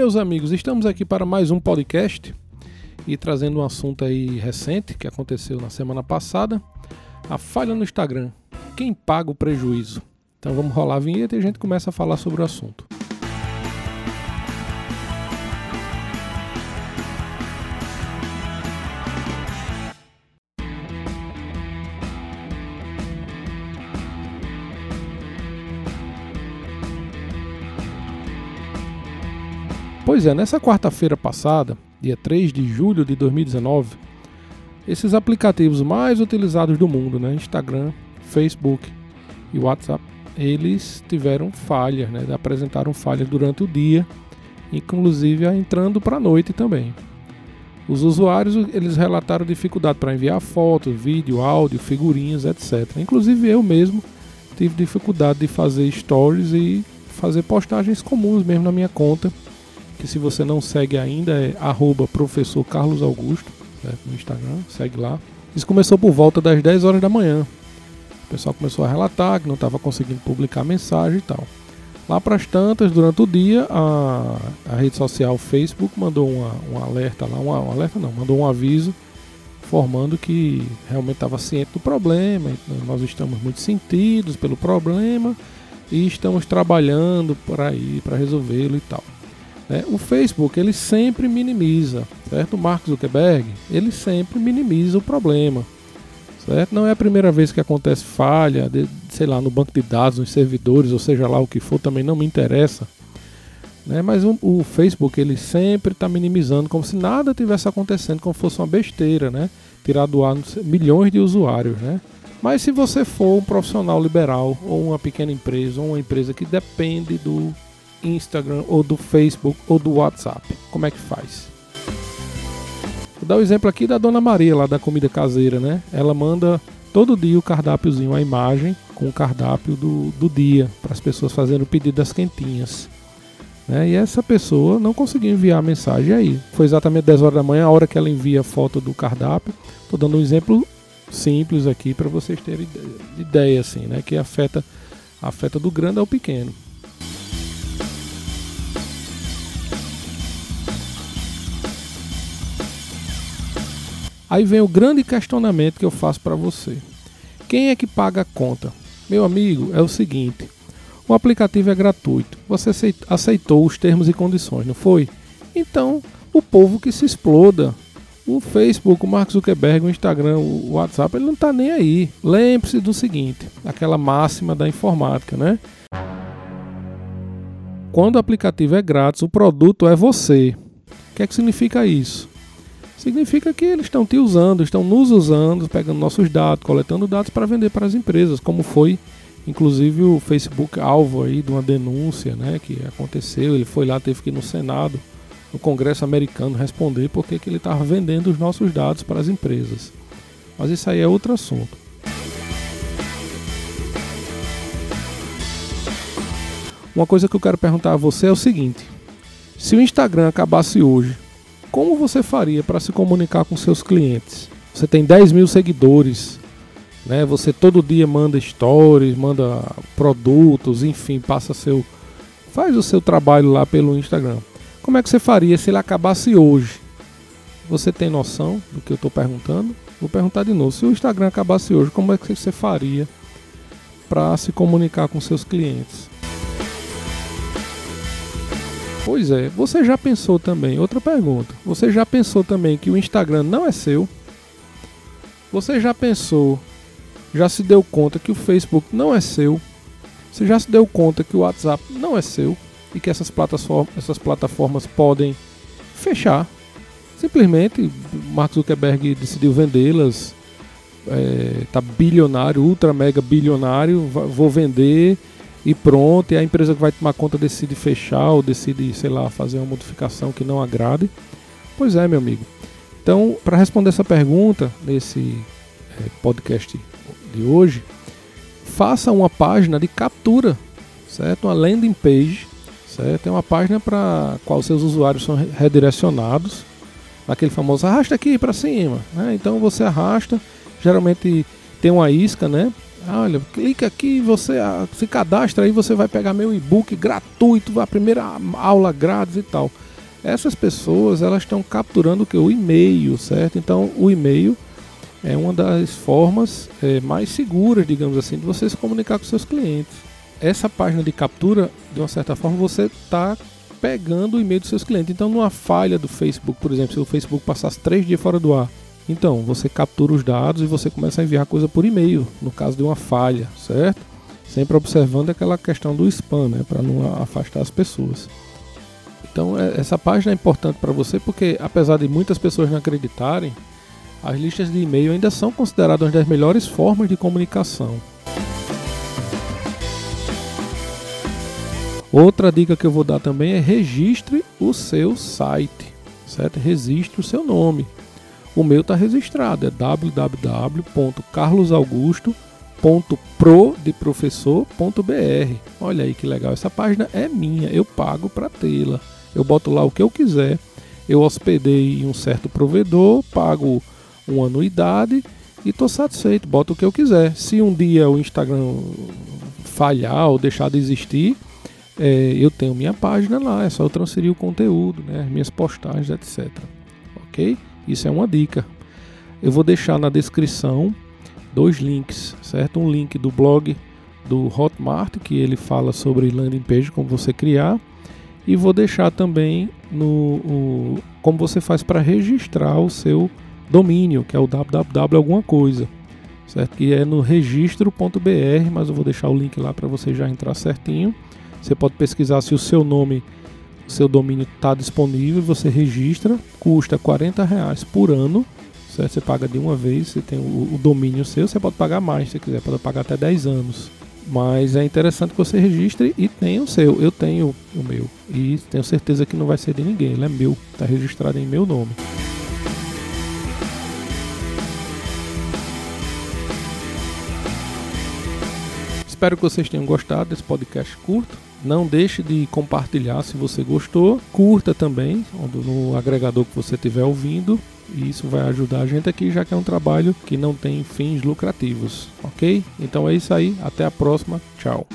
meus amigos, estamos aqui para mais um podcast e trazendo um assunto aí recente que aconteceu na semana passada, a falha no Instagram. Quem paga o prejuízo? Então vamos rolar a vinheta e a gente começa a falar sobre o assunto. Pois é, nessa quarta-feira passada, dia 3 de julho de 2019, esses aplicativos mais utilizados do mundo, né, Instagram, Facebook e WhatsApp, eles tiveram falhas, né, apresentaram falhas durante o dia, inclusive entrando para a noite também. Os usuários eles relataram dificuldade para enviar fotos, vídeo, áudio, figurinhas, etc. Inclusive eu mesmo tive dificuldade de fazer stories e fazer postagens comuns mesmo na minha conta que se você não segue ainda é arroba professor Carlos Augusto, certo? no Instagram, segue lá. Isso começou por volta das 10 horas da manhã. O pessoal começou a relatar que não estava conseguindo publicar mensagem e tal. Lá para as tantas, durante o dia, a, a rede social Facebook mandou uma, um alerta lá, uma, um alerta não, mandou um aviso informando que realmente estava ciente do problema, nós estamos muito sentidos pelo problema e estamos trabalhando por aí para resolvê-lo e tal. Né? O Facebook ele sempre minimiza, certo? O Mark Zuckerberg ele sempre minimiza o problema, certo? Não é a primeira vez que acontece falha, de, sei lá, no banco de dados, nos servidores, ou seja lá o que for, também não me interessa. Né? Mas o, o Facebook ele sempre está minimizando como se nada tivesse acontecendo, como fosse uma besteira, né? Tirar do ar milhões de usuários, né? Mas se você for um profissional liberal ou uma pequena empresa ou uma empresa que depende do Instagram ou do Facebook ou do WhatsApp. Como é que faz? Vou dar o um exemplo aqui da Dona Maria, lá da comida caseira, né? Ela manda todo dia o cardápiozinho, a imagem com o cardápio do, do dia, para as pessoas fazerem o pedido das quentinhas. Né? E essa pessoa não conseguiu enviar a mensagem aí. Foi exatamente 10 horas da manhã, a hora que ela envia a foto do cardápio. Estou dando um exemplo simples aqui para vocês terem ideia, assim, né? Que afeta, afeta do grande ao pequeno. Aí vem o grande questionamento que eu faço para você. Quem é que paga a conta? Meu amigo, é o seguinte: o aplicativo é gratuito. Você aceitou os termos e condições, não foi? Então, o povo que se exploda. O Facebook, o Mark Zuckerberg, o Instagram, o WhatsApp, ele não está nem aí. Lembre-se do seguinte: aquela máxima da informática, né? Quando o aplicativo é grátis, o produto é você. O que é que significa isso? Significa que eles estão te usando, estão nos usando, pegando nossos dados, coletando dados para vender para as empresas, como foi inclusive o Facebook alvo aí de uma denúncia, né, que aconteceu, ele foi lá, teve que ir no Senado, no Congresso americano responder porque que ele estava vendendo os nossos dados para as empresas. Mas isso aí é outro assunto. Uma coisa que eu quero perguntar a você é o seguinte: se o Instagram acabasse hoje, como você faria para se comunicar com seus clientes? Você tem 10 mil seguidores, né? Você todo dia manda stories, manda produtos, enfim, passa seu. Faz o seu trabalho lá pelo Instagram. Como é que você faria se ele acabasse hoje? Você tem noção do que eu estou perguntando? Vou perguntar de novo. Se o Instagram acabasse hoje, como é que você faria para se comunicar com seus clientes? Pois é, você já pensou também, outra pergunta, você já pensou também que o Instagram não é seu? Você já pensou, já se deu conta que o Facebook não é seu? Você já se deu conta que o WhatsApp não é seu e que essas plataformas, essas plataformas podem fechar? Simplesmente Mark Zuckerberg decidiu vendê-las, é, tá bilionário, ultra mega bilionário, vou vender e pronto, e a empresa que vai tomar conta decide fechar ou decide, sei lá, fazer uma modificação que não agrade. Pois é, meu amigo. Então, para responder essa pergunta nesse é, podcast de hoje, faça uma página de captura, certo? Uma landing page, certo? É uma página para qual seus usuários são redirecionados, naquele famoso arrasta aqui para cima, né? Então você arrasta, geralmente tem uma isca, né? Olha, clica aqui, você se cadastra aí, você vai pegar meu e-book gratuito, a primeira aula grátis e tal. essas pessoas elas estão capturando o que? O e-mail, certo? Então o e-mail é uma das formas é, mais seguras, digamos assim, de você se comunicar com seus clientes. Essa página de captura, de uma certa forma, você está pegando o e-mail dos seus clientes. Então, numa falha do Facebook, por exemplo, se o Facebook passasse três dias fora do ar, então você captura os dados e você começa a enviar coisa por e-mail, no caso de uma falha, certo? Sempre observando aquela questão do spam, né, para não afastar as pessoas. Então, é, essa página é importante para você porque, apesar de muitas pessoas não acreditarem, as listas de e-mail ainda são consideradas uma das melhores formas de comunicação. Outra dica que eu vou dar também é registre o seu site, certo? Registre o seu nome. O meu está registrado, é www.carlosaugusto.pro de professor.br. Olha aí que legal, essa página é minha, eu pago para tê-la. Eu boto lá o que eu quiser. Eu hospedei em um certo provedor, pago uma anuidade e estou satisfeito, boto o que eu quiser. Se um dia o Instagram falhar ou deixar de existir, é, eu tenho minha página lá, é só eu transferir o conteúdo, né, as minhas postagens, etc. Ok? Isso é uma dica. Eu vou deixar na descrição dois links, certo? Um link do blog do Hotmart, que ele fala sobre landing page, como você criar, e vou deixar também no o, como você faz para registrar o seu domínio, que é o www alguma coisa, certo? Que é no registro.br, mas eu vou deixar o link lá para você já entrar certinho. Você pode pesquisar se o seu nome, seu domínio está disponível, você registra, custa 40 reais por ano, certo? Você paga de uma vez, você tem o, o domínio seu, você pode pagar mais se quiser, pode pagar até 10 anos. Mas é interessante que você registre e tenha o seu. Eu tenho o meu. E tenho certeza que não vai ser de ninguém. Ele é meu. Está registrado em meu nome. Espero que vocês tenham gostado desse podcast curto. Não deixe de compartilhar se você gostou. Curta também no agregador que você estiver ouvindo. E isso vai ajudar a gente aqui, já que é um trabalho que não tem fins lucrativos, ok? Então é isso aí. Até a próxima. Tchau.